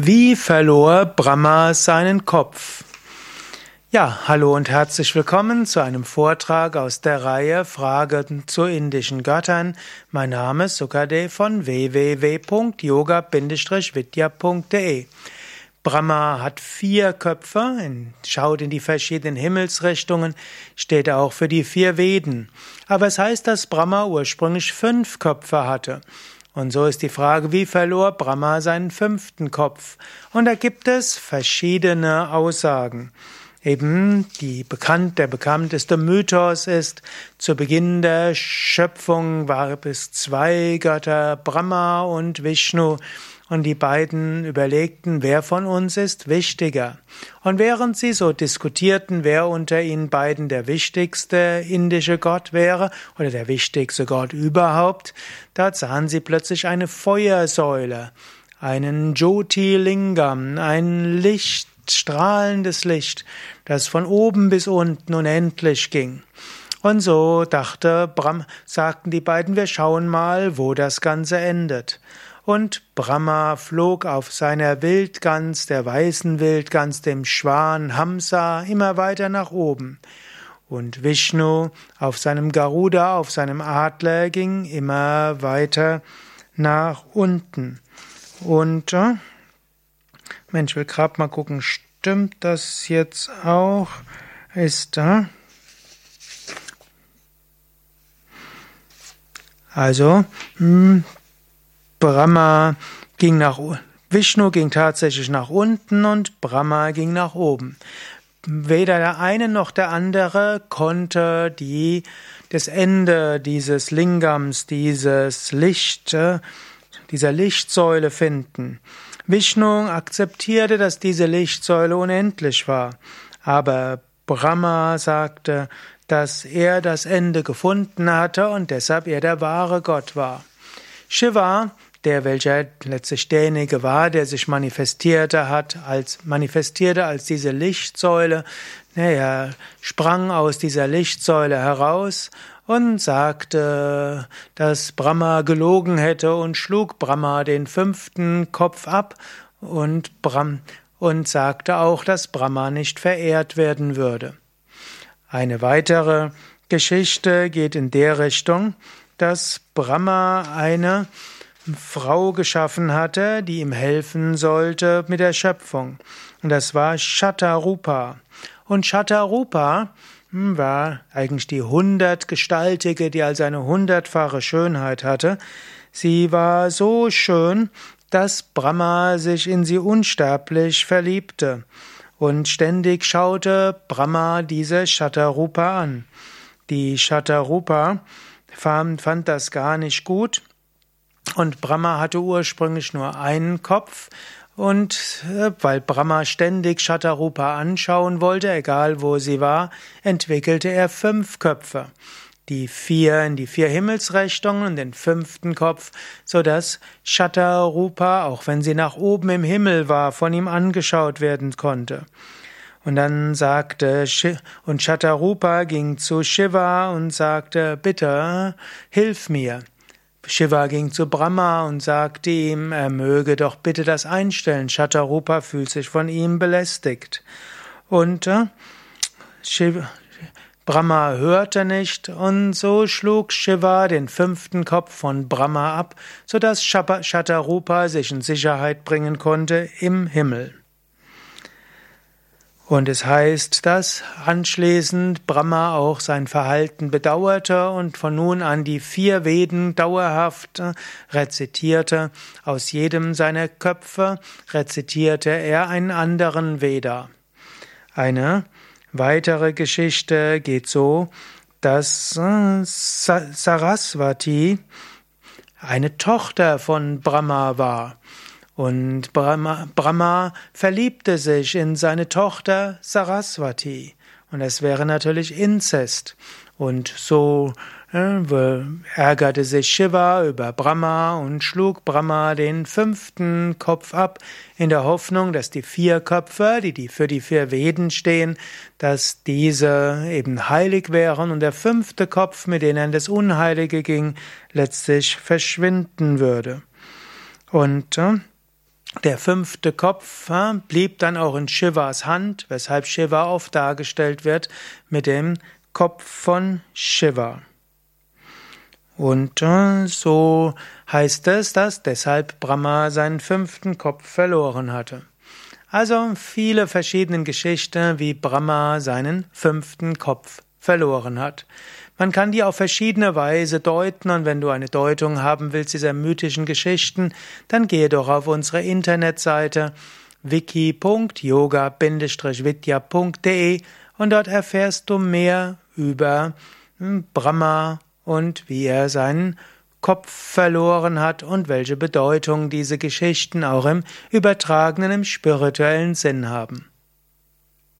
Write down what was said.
Wie verlor Brahma seinen Kopf? Ja, hallo und herzlich willkommen zu einem Vortrag aus der Reihe Fragen zu indischen Göttern. Mein Name ist Sukade von www.yoga-vidya.de. Brahma hat vier Köpfe, schaut in die verschiedenen Himmelsrichtungen, steht auch für die vier Veden. Aber es heißt, dass Brahma ursprünglich fünf Köpfe hatte. Und so ist die Frage, wie verlor Brahma seinen fünften Kopf? Und da gibt es verschiedene Aussagen. Eben die bekannt, der bekannteste Mythos ist, zu Beginn der Schöpfung waren es zwei Götter, Brahma und Vishnu, und die beiden überlegten, wer von uns ist wichtiger. Und während sie so diskutierten, wer unter ihnen beiden der wichtigste indische Gott wäre oder der wichtigste Gott überhaupt, da sahen sie plötzlich eine Feuersäule, einen Jyoti Lingam, ein Licht, strahlendes Licht, das von oben bis unten unendlich ging. Und so dachte Brahm, sagten die beiden, wir schauen mal, wo das Ganze endet. Und Brahma flog auf seiner Wildgans, der weißen Wildgans, dem Schwan Hamsa, immer weiter nach oben. Und Vishnu auf seinem Garuda, auf seinem Adler, ging immer weiter nach unten. Und äh, Mensch, will grad mal gucken, stimmt das jetzt auch? Ist da? Äh, also, hm, Brahma ging nach Vishnu ging tatsächlich nach unten und Brahma ging nach oben. Weder der eine noch der andere konnte die, das Ende dieses Lingams, dieses Licht, dieser Lichtsäule finden. Vishnu akzeptierte, dass diese Lichtsäule unendlich war. Aber Brahma sagte, dass er das Ende gefunden hatte und deshalb er der wahre Gott war. Shiva der welcher letztlich derjenige war, der sich manifestierte hat, als manifestierte als diese Lichtsäule. Er sprang aus dieser Lichtsäule heraus und sagte, dass Brahma gelogen hätte und schlug Brahma den fünften Kopf ab und Brahm und sagte auch, dass Brahma nicht verehrt werden würde. Eine weitere Geschichte geht in der Richtung, dass Brahma eine Frau geschaffen hatte, die ihm helfen sollte mit der Schöpfung. Und das war Shatarupa. Und Shatarupa hm, war eigentlich die hundertgestaltige, die also eine hundertfache Schönheit hatte. Sie war so schön, dass Brahma sich in sie unsterblich verliebte. Und ständig schaute Brahma diese Shatarupa an. Die Shatarupa fand das gar nicht gut und Brahma hatte ursprünglich nur einen Kopf, und äh, weil Brahma ständig Shatarupa anschauen wollte, egal wo sie war, entwickelte er fünf Köpfe. Die vier in die vier Himmelsrichtungen und den fünften Kopf, so dass Shatarupa, auch wenn sie nach oben im Himmel war, von ihm angeschaut werden konnte. Und dann sagte, und Shatarupa ging zu Shiva und sagte, bitte, hilf mir. Shiva ging zu Brahma und sagte ihm, er möge doch bitte das einstellen. Shatarupa fühlt sich von ihm belästigt. Und äh, Brahma hörte nicht und so schlug Shiva den fünften Kopf von Brahma ab, so dass Shatarupa sich in Sicherheit bringen konnte im Himmel. Und es heißt, dass anschließend Brahma auch sein Verhalten bedauerte und von nun an die vier Veden dauerhaft rezitierte. Aus jedem seiner Köpfe rezitierte er einen anderen Veda. Eine weitere Geschichte geht so, dass äh, Saraswati eine Tochter von Brahma war. Und Brahma, Brahma verliebte sich in seine Tochter Saraswati. Und es wäre natürlich Inzest. Und so äh, ärgerte sich Shiva über Brahma und schlug Brahma den fünften Kopf ab, in der Hoffnung, dass die vier Köpfe, die, die für die vier Veden stehen, dass diese eben heilig wären und der fünfte Kopf, mit dem er das Unheilige ging, letztlich verschwinden würde. Und äh, Der fünfte Kopf blieb dann auch in Shivas Hand, weshalb Shiva oft dargestellt wird mit dem Kopf von Shiva. Und äh, so heißt es, dass deshalb Brahma seinen fünften Kopf verloren hatte. Also viele verschiedene Geschichten, wie Brahma seinen fünften Kopf verloren hat. Man kann die auf verschiedene Weise deuten und wenn du eine Deutung haben willst dieser mythischen Geschichten, dann gehe doch auf unsere Internetseite wiki.yoga-vidya.de und dort erfährst du mehr über hm, Brahma und wie er seinen Kopf verloren hat und welche Bedeutung diese Geschichten auch im übertragenen, im spirituellen Sinn haben.